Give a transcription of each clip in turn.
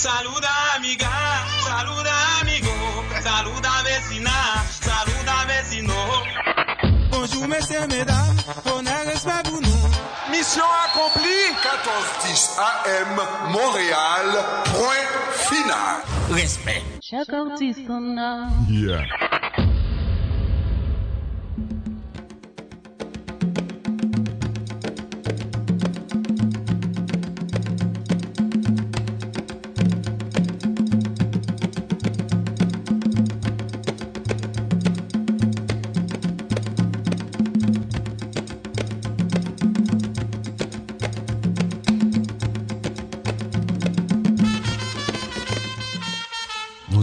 Saluda amiga, saluda amigo, saluda vecina, saluda vecino. Bonjour messieurs, mesdames, honneur respect pour nous. Mission accomplie. 1410 AM, Montréal, point final. Respect. Chaque artiste en a. Yeah.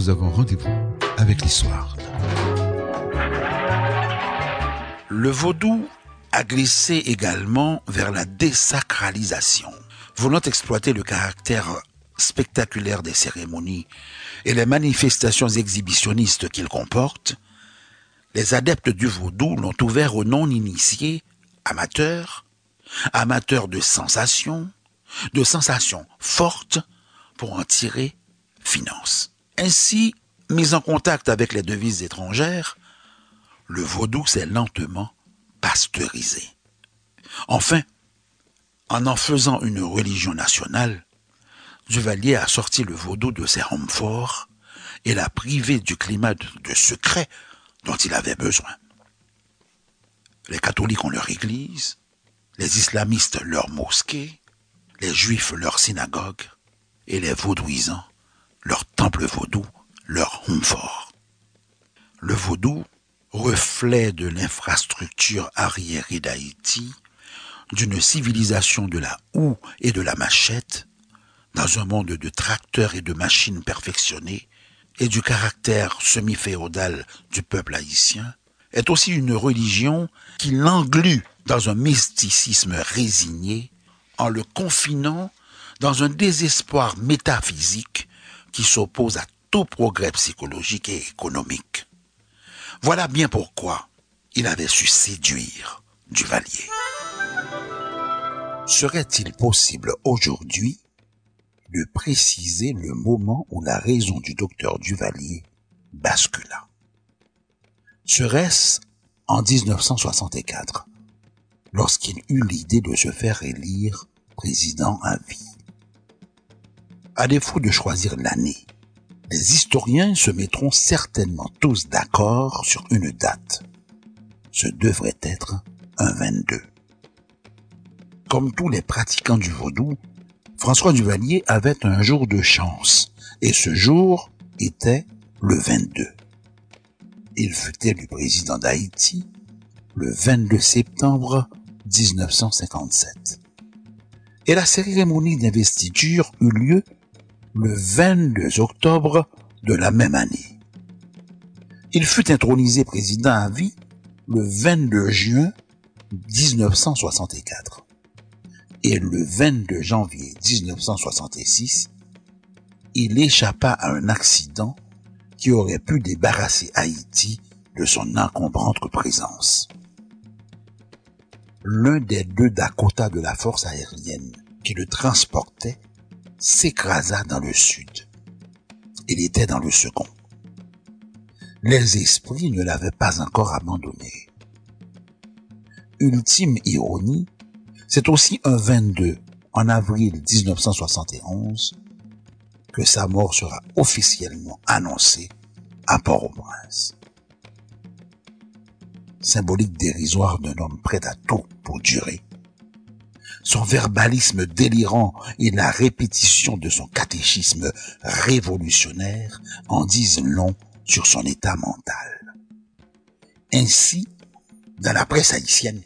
Nous avons rendez-vous avec l'histoire. Le vaudou a glissé également vers la désacralisation, voulant exploiter le caractère spectaculaire des cérémonies et les manifestations exhibitionnistes qu'il comporte. Les adeptes du vaudou l'ont ouvert aux non-initiés, amateurs, amateurs de sensations, de sensations fortes pour en tirer finance. Ainsi, mis en contact avec les devises étrangères, le vaudou s'est lentement pasteurisé. Enfin, en en faisant une religion nationale, Duvalier a sorti le vaudou de ses forts et l'a privé du climat de, de secret dont il avait besoin. Les catholiques ont leur église, les islamistes leur mosquée, les juifs leur synagogue et les vaudouisants leur temple vaudou, leur home fort. Le vaudou, reflet de l'infrastructure arriérée d'Haïti, d'une civilisation de la houe et de la machette, dans un monde de tracteurs et de machines perfectionnées, et du caractère semi-féodal du peuple haïtien, est aussi une religion qui l'englue dans un mysticisme résigné, en le confinant dans un désespoir métaphysique qui s'oppose à tout progrès psychologique et économique. Voilà bien pourquoi il avait su séduire Duvalier. Serait-il possible aujourd'hui de préciser le moment où la raison du docteur Duvalier bascula? Serait-ce en 1964, lorsqu'il eut l'idée de se faire élire président à vie? À défaut de choisir l'année, les historiens se mettront certainement tous d'accord sur une date. Ce devrait être un 22. Comme tous les pratiquants du vaudou, François Duvalier avait un jour de chance, et ce jour était le 22. Il fut élu président d'Haïti le 22 septembre 1957. Et la cérémonie d'investiture eut lieu le 22 octobre de la même année. Il fut intronisé président à vie le 22 juin 1964. Et le 22 janvier 1966, il échappa à un accident qui aurait pu débarrasser Haïti de son encombrante présence. L'un des deux Dakota de la force aérienne qui le transportait s'écrasa dans le sud. Il était dans le second. Les esprits ne l'avaient pas encore abandonné. Ultime ironie, c'est aussi un 22 en avril 1971 que sa mort sera officiellement annoncée à Port-au-Prince. Symbolique dérisoire d'un homme prêt à tout pour durer son verbalisme délirant et la répétition de son catéchisme révolutionnaire en disent long sur son état mental. Ainsi, dans la presse haïtienne,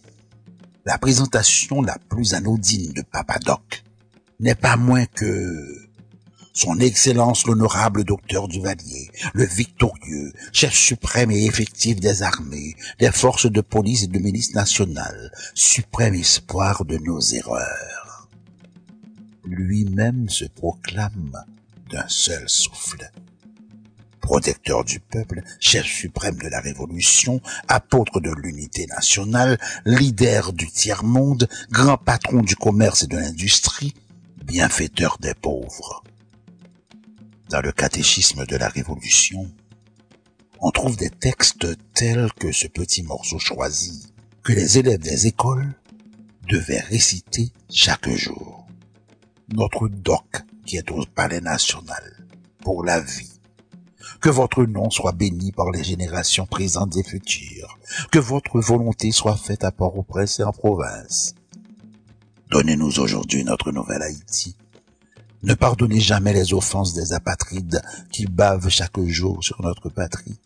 la présentation la plus anodine de Papadoc n'est pas moins que son Excellence l'honorable docteur Duvalier, le victorieux, chef suprême et effectif des armées, des forces de police et de milice nationale, suprême espoir de nos erreurs. Lui-même se proclame d'un seul souffle. Protecteur du peuple, chef suprême de la révolution, apôtre de l'unité nationale, leader du tiers-monde, grand patron du commerce et de l'industrie, bienfaiteur des pauvres Dans le catéchisme de la Révolution, on trouve des textes tels que ce petit morceau choisi que les élèves des écoles devaient réciter chaque jour. Notre doc qui est au palais national pour la vie. Que votre nom soit béni par les générations présentes et futures. Que votre volonté soit faite à Port-au-Prince et en province. Donnez-nous aujourd'hui notre nouvelle Haïti. Ne pardonnez jamais les offenses des apatrides qui bavent chaque jour sur notre patrie.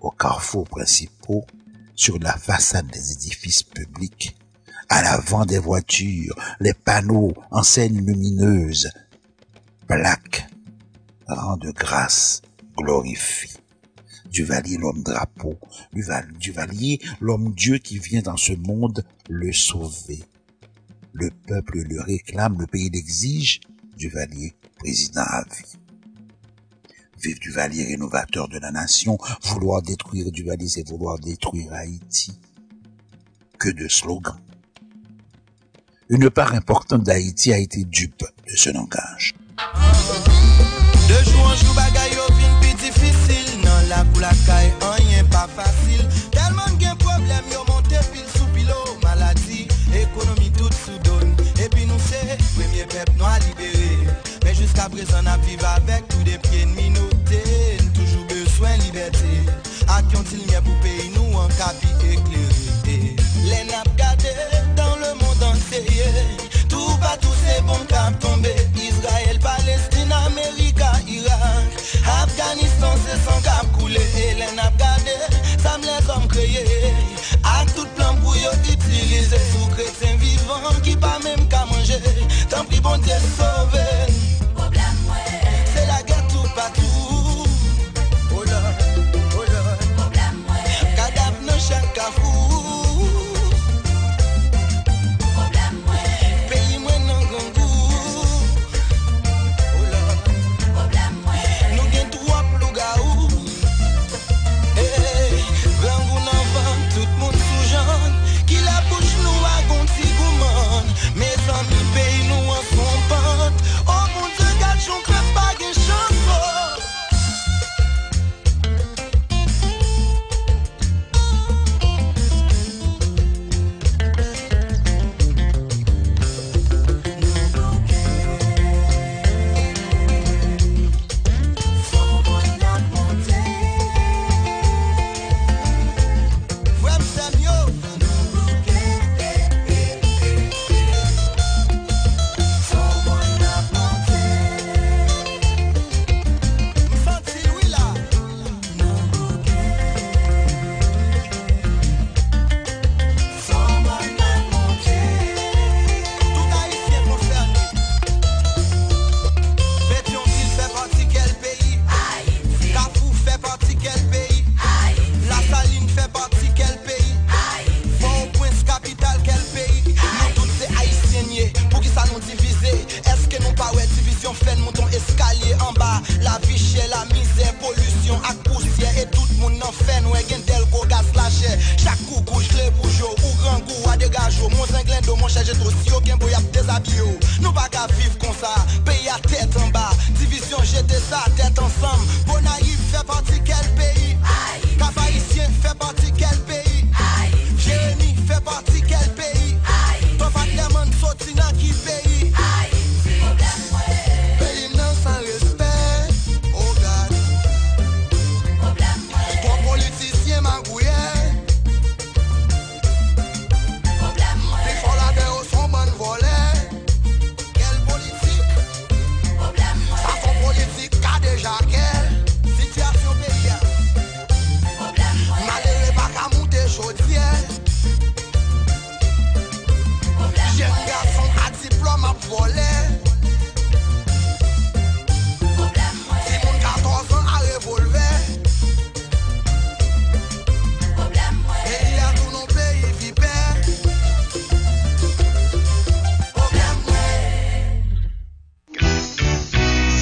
Aux carrefours principaux, sur la façade des édifices publics, à l'avant des voitures, les panneaux, enseignes lumineuses, plaques, rang de grâce, glorifie. Duvalier l'homme drapeau, Duval- Duvalier l'homme Dieu qui vient dans ce monde le sauver. Le peuple le réclame, le pays l'exige, Duvalier président à vie. Vive Duvalier rénovateur de la nation, vouloir détruire Duvalier c'est vouloir détruire Haïti. Que de slogans. Une part importante d'Haïti a été dupe de ce langage. Jiska prezan ap vive avek tout de pien minote Toujou beswen liberté. Ak yon til nye pou peyi nou an kapi ekleri Len ap gade dans le monde enseye Tout patou se bon kap tombe Israël, Palestine, Amerika, Irak. Afganistan se san kap koule Len ap gade, sa m les om kreye Ak tout plan pou yo itilize Sou kretien vivant ki pa mem ka manje Tan pri bon Dieu sauve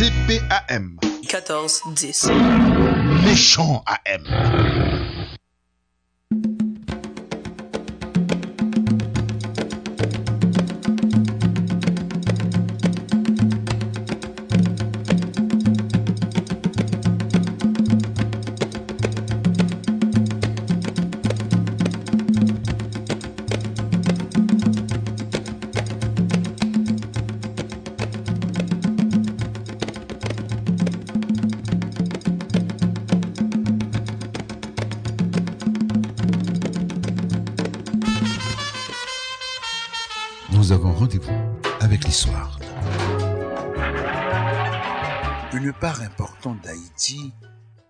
CPAM, 14 10. méchant AM.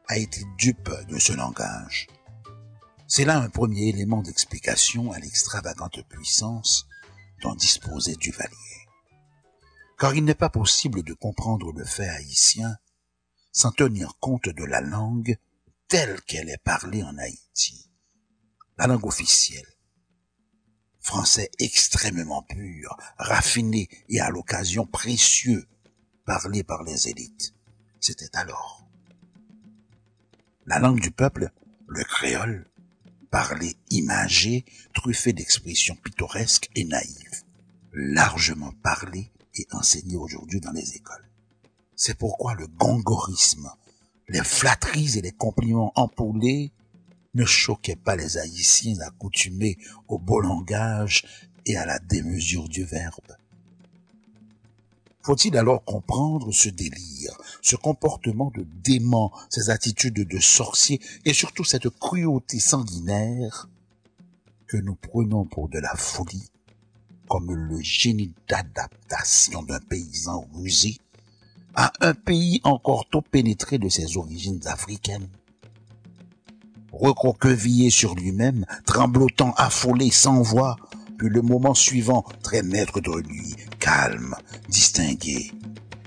A été dupe de ce langage. C'est là un premier élément d'explication à l'extravagante puissance dont disposait Duvalier. Car il n'est pas possible de comprendre le fait haïtien sans tenir compte de la langue telle qu'elle est parlée en Haïti. La langue officielle. Français extrêmement pur, raffiné et à l'occasion précieux, parlé par les élites. C'était alors. La langue du peuple, le créole, parlé imagé, truffé d'expressions pittoresques et naïves, largement parlé et enseigné aujourd'hui dans les écoles. C'est pourquoi le gongorisme, les flatteries et les compliments empoulés ne choquaient pas les haïtiens accoutumés au beau langage et à la démesure du verbe. Faut-il alors comprendre ce délire, ce comportement de dément, ces attitudes de sorcier et surtout cette cruauté sanguinaire que nous prenons pour de la folie, comme le génie d'adaptation d'un paysan rusé à un pays encore tôt pénétré de ses origines africaines? Recroquevillé sur lui-même, tremblotant, affolé, sans voix, puis le moment suivant, très maître de lui, calme, distingué,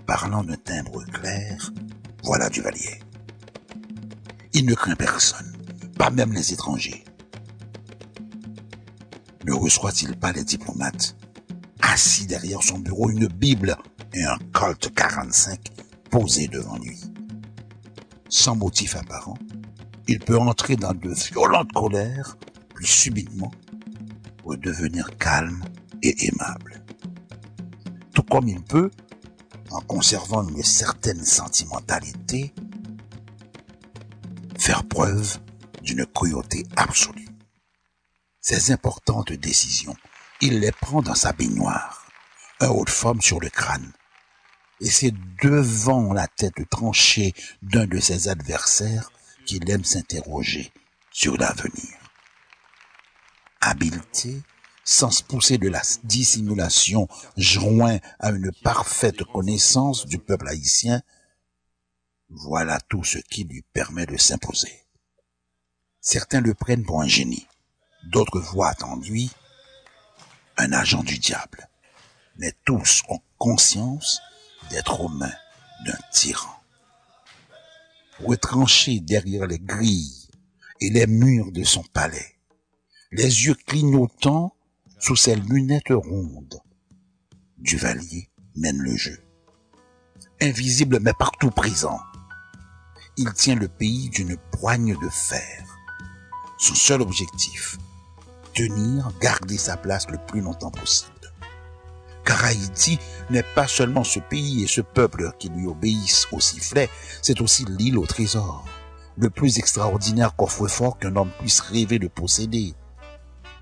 parlant d'un timbre clair, voilà Duvalier. Il ne craint personne, pas même les étrangers. Ne reçoit-il pas les diplomates Assis derrière son bureau, une Bible et un Colt 45 posé devant lui? Sans motif apparent, il peut entrer dans de violentes colères, puis subitement redevenir calme et aimable. Tout comme il peut, en conservant une certaine sentimentalité, faire preuve d'une cruauté absolue. Ces importantes décisions, il les prend dans sa baignoire, un haut de forme sur le crâne, et c'est devant la tête tranchée d'un de ses adversaires qu'il aime s'interroger sur l'avenir. Habileté, sans se pousser de la dissimulation, joint à une parfaite connaissance du peuple haïtien, voilà tout ce qui lui permet de s'imposer. Certains le prennent pour un génie, d'autres voient en lui un agent du diable, mais tous ont conscience d'être aux mains d'un tyran. Retranché derrière les grilles et les murs de son palais, les yeux clignotants sous ses lunettes rondes, Duvalier mène le jeu. Invisible mais partout présent, il tient le pays d'une poigne de fer. Son seul objectif, tenir, garder sa place le plus longtemps possible. Car Haïti n'est pas seulement ce pays et ce peuple qui lui obéissent au sifflet, c'est aussi l'île au trésor, le plus extraordinaire coffre-fort qu'un homme puisse rêver de posséder,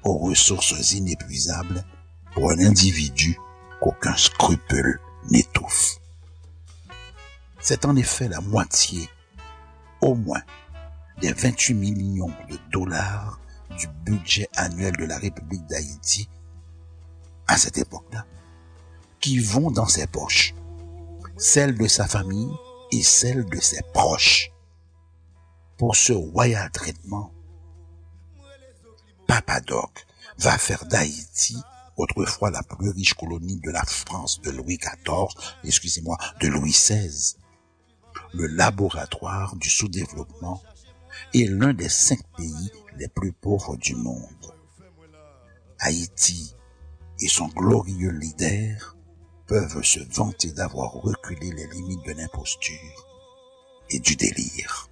aux ressources inépuisables pour un individu qu'aucun scrupule n'étouffe. C'est en effet la moitié, au moins, des 28 millions de dollars du budget annuel de la République d'Haïti à cette époque-là qui vont dans ses poches, celles de sa famille et celles de ses proches. Pour ce royal traitement, Papadoc va faire d'Haïti, autrefois la plus riche colonie de la France de Louis XIV, excusez-moi, de Louis XVI, le laboratoire du sous-développement et l'un des cinq pays les plus pauvres du monde. Haïti et son glorieux leader peuvent se vanter d'avoir reculé les limites de l'imposture et du délire.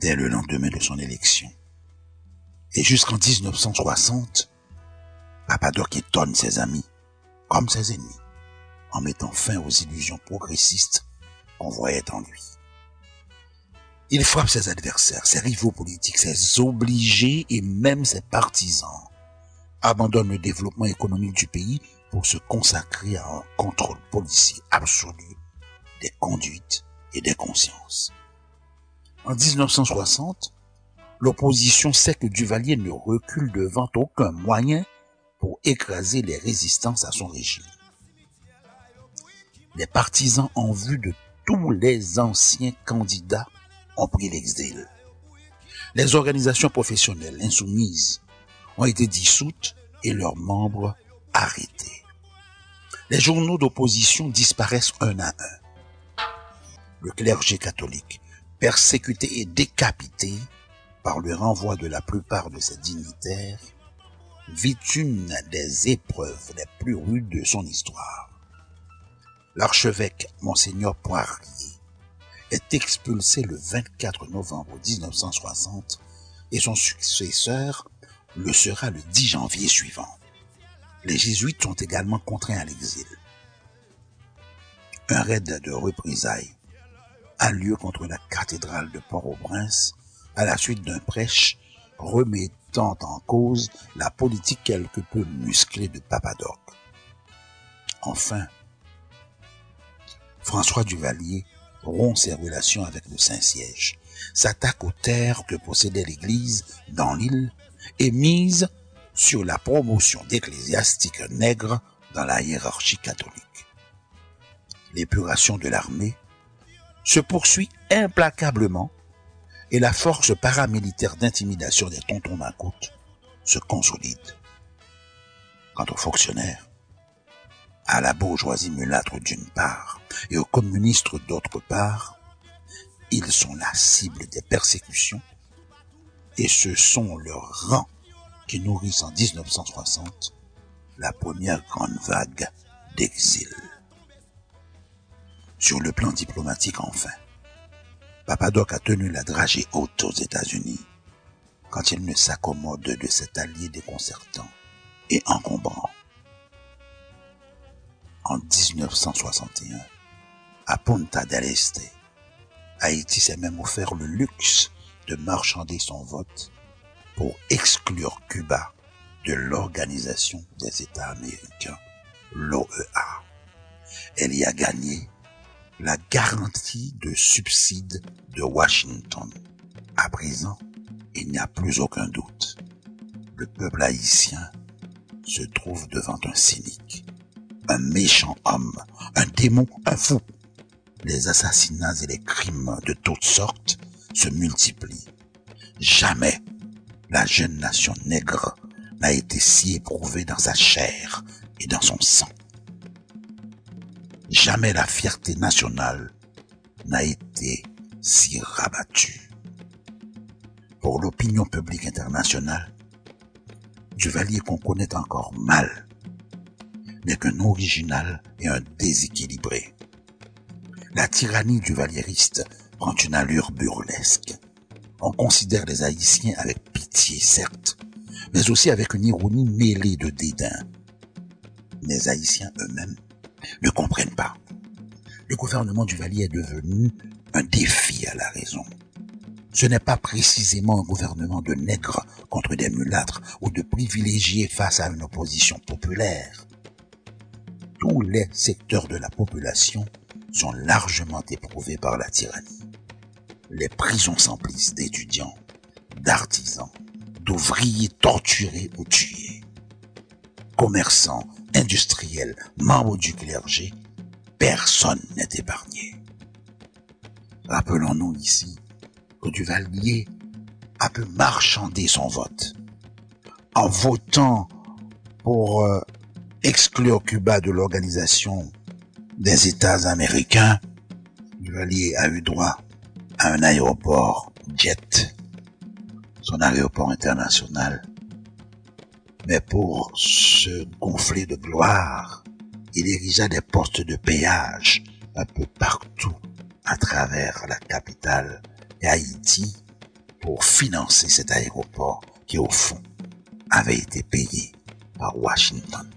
Dès le lendemain de son élection, et jusqu'en 1960, Papadoc étonne ses amis comme ses ennemis en mettant fin aux illusions progressistes qu'on voyait en lui. Il frappe ses adversaires, ses rivaux politiques, ses obligés et même ses partisans. Abandonne le développement économique du pays pour se consacrer à un contrôle policier absolu des conduites et des consciences. En 1960, l'opposition sait que Duvalier ne recule devant aucun moyen pour écraser les résistances à son régime. Les partisans en vue de tous les anciens candidats ont pris l'exil. Les organisations professionnelles insoumises ont été dissoutes et leurs membres arrêtés. Les journaux d'opposition disparaissent un à un. Le clergé catholique, persécuté et décapité par le renvoi de la plupart de ses dignitaires, vit une des épreuves les plus rudes de son histoire. L'archevêque Monseigneur Poirier est expulsé le 24 novembre 1960 et son successeur le sera le 10 janvier suivant. Les jésuites sont également contraints à l'exil. Un raid de représailles a lieu contre la cathédrale de Port-au-Prince à la suite d'un prêche remettant en cause la politique quelque peu musclée de Papadoc. Enfin, François Duvalier rompt ses relations avec le Saint-Siège, s'attaque aux terres que possédait l'Église dans l'île et mise sur la promotion d'ecclésiastiques nègres dans la hiérarchie catholique. L'épuration de l'armée se poursuit implacablement et la force paramilitaire d'intimidation des tontons d'un se consolide. Quant aux fonctionnaires, à la bourgeoisie mulâtre d'une part et aux communistes d'autre part, ils sont la cible des persécutions et ce sont leurs rangs qui nourrissent en 1960 la première grande vague d'exil. Sur le plan diplomatique enfin, Papadoc a tenu la dragée haute aux États-Unis quand il ne s'accommode de cet allié déconcertant et encombrant. En 1961, à Punta del Este, Haïti s'est même offert le luxe de marchander son vote pour exclure Cuba de l'Organisation des États américains, l'OEA. Elle y a gagné la garantie de subside de Washington. À présent, il n'y a plus aucun doute. Le peuple haïtien se trouve devant un cynique, un méchant homme, un démon, un fou. Les assassinats et les crimes de toutes sortes se multiplient. Jamais la jeune nation nègre n'a été si éprouvée dans sa chair et dans son sang. Jamais la fierté nationale n'a été si rabattue. Pour l'opinion publique internationale, Duvalier qu'on connaît encore mal n'est qu'un original et un déséquilibré. La tyrannie du valieriste prend une allure burlesque. On considère les Haïtiens avec pitié, certes, mais aussi avec une ironie mêlée de dédain. Les Haïtiens eux-mêmes ne comprennent pas. Le gouvernement du Valier est devenu un défi à la raison. Ce n'est pas précisément un gouvernement de nègres contre des mulâtres ou de privilégiés face à une opposition populaire. Tous les secteurs de la population sont largement éprouvés par la tyrannie. Les prisons s'emplissent d'étudiants, d'artisans, d'ouvriers torturés ou tués. Commerçants, industriels, membres du clergé, personne n'est épargné. Rappelons-nous ici que Duvalier a pu marchander son vote en votant pour euh, exclure Cuba de l'organisation des États américains. Duvalier a eu droit à un aéroport jet, son aéroport international mais pour se gonfler de gloire, il érigea des postes de péage un peu partout à travers la capitale et Haïti pour financer cet aéroport qui au fond avait été payé par Washington.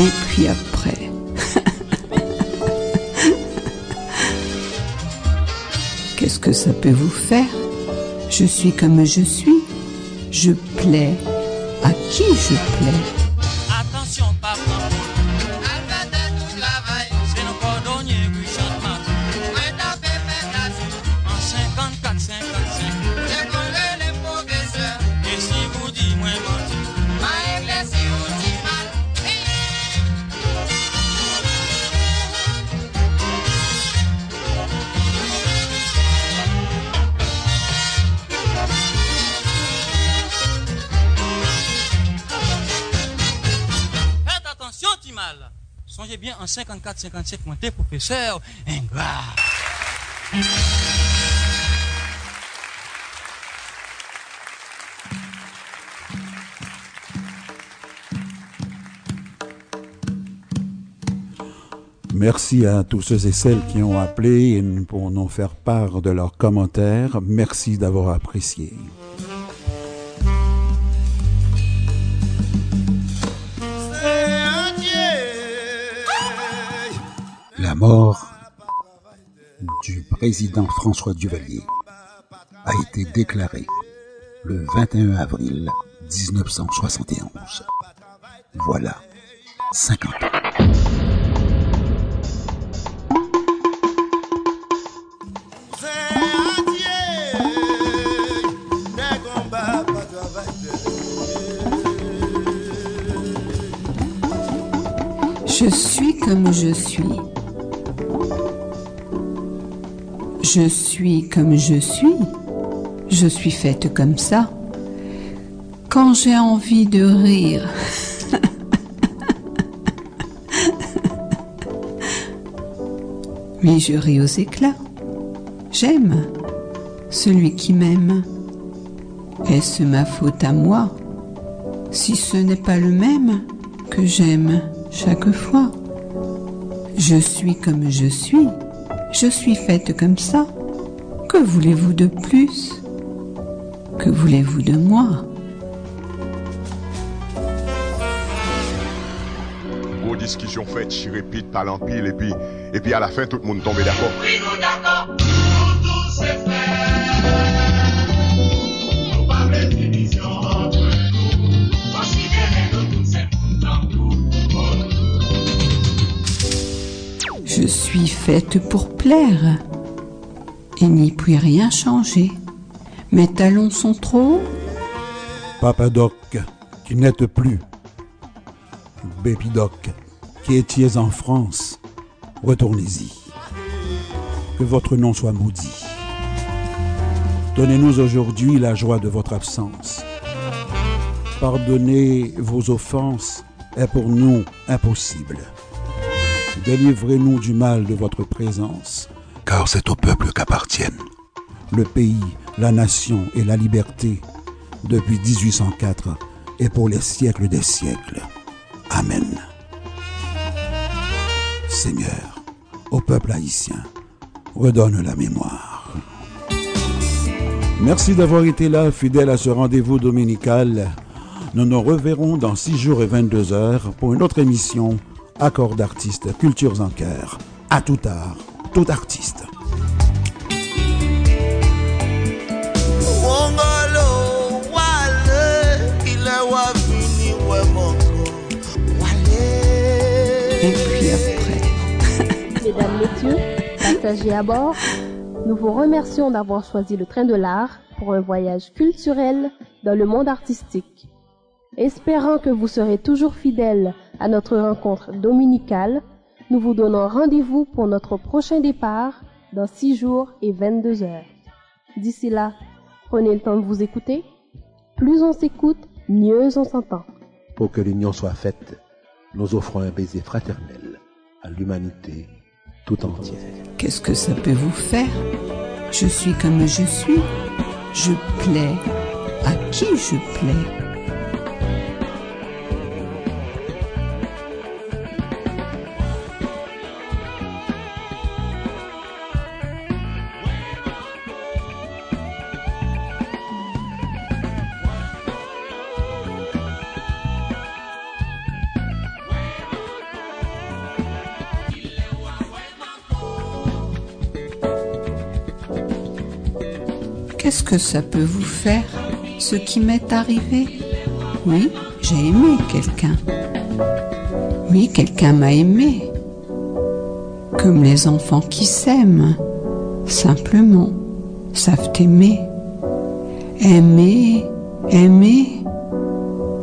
Et puis après. Qu'est-ce que ça peut vous faire? Je suis comme je suis. Je plais. À qui je plais? professeur, ingrat. Merci à tous ceux et celles qui ont appelé pour nous faire part de leurs commentaires. Merci d'avoir apprécié. Mort du président François Duvalier a été déclarée le 21 avril 1971. Voilà 50 ans. Je suis comme je suis. Je suis comme je suis. Je suis faite comme ça. Quand j'ai envie de rire, oui, je ris aux éclats. J'aime celui qui m'aime. Est-ce ma faute à moi? Si ce n'est pas le même que j'aime chaque fois Je suis comme je suis. Je suis faite comme ça. Que voulez-vous de plus? Que voulez-vous de moi? Gros discussion faite, je répète par l'empile et puis, et puis à la fin tout le monde tombe d'accord. Oui, suis faite pour plaire. Il n'y puis rien changer. Mes talons sont trop hauts. Papa Doc, qui n'êtes plus. Baby Doc, qui étiez en France, retournez-y. Que votre nom soit maudit. Donnez-nous aujourd'hui la joie de votre absence. Pardonner vos offenses est pour nous impossible. Délivrez-nous du mal de votre présence, car c'est au peuple qu'appartiennent le pays, la nation et la liberté depuis 1804 et pour les siècles des siècles. Amen. Seigneur, au peuple haïtien, redonne la mémoire. Merci d'avoir été là, fidèle à ce rendez-vous dominical. Nous nous reverrons dans 6 jours et 22 heures pour une autre émission Accord d'artistes, cultures en cœur. À tout tard, tout artiste. Et puis après. passagers à bord, nous vous remercions d'avoir choisi le train de l'art pour un voyage culturel dans le monde artistique. Espérant que vous serez toujours fidèles à notre rencontre dominicale, nous vous donnons rendez-vous pour notre prochain départ dans 6 jours et 22 heures. D'ici là, prenez le temps de vous écouter. Plus on s'écoute, mieux on s'entend. Pour que l'union soit faite, nous offrons un baiser fraternel à l'humanité tout entière. Qu'est-ce que ça peut vous faire? Je suis comme je suis. Je plais à qui je plais? Que ça peut vous faire, ce qui m'est arrivé Oui, j'ai aimé quelqu'un. Oui, quelqu'un m'a aimé. Comme les enfants qui s'aiment, simplement, savent aimer. Aimer, aimer.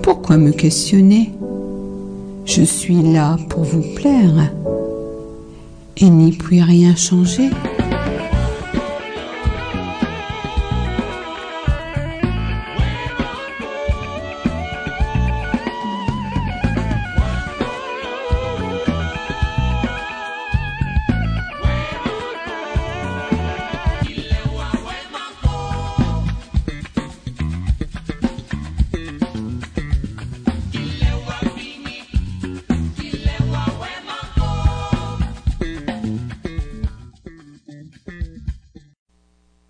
Pourquoi me questionner? Je suis là pour vous plaire et n'y puis rien changer.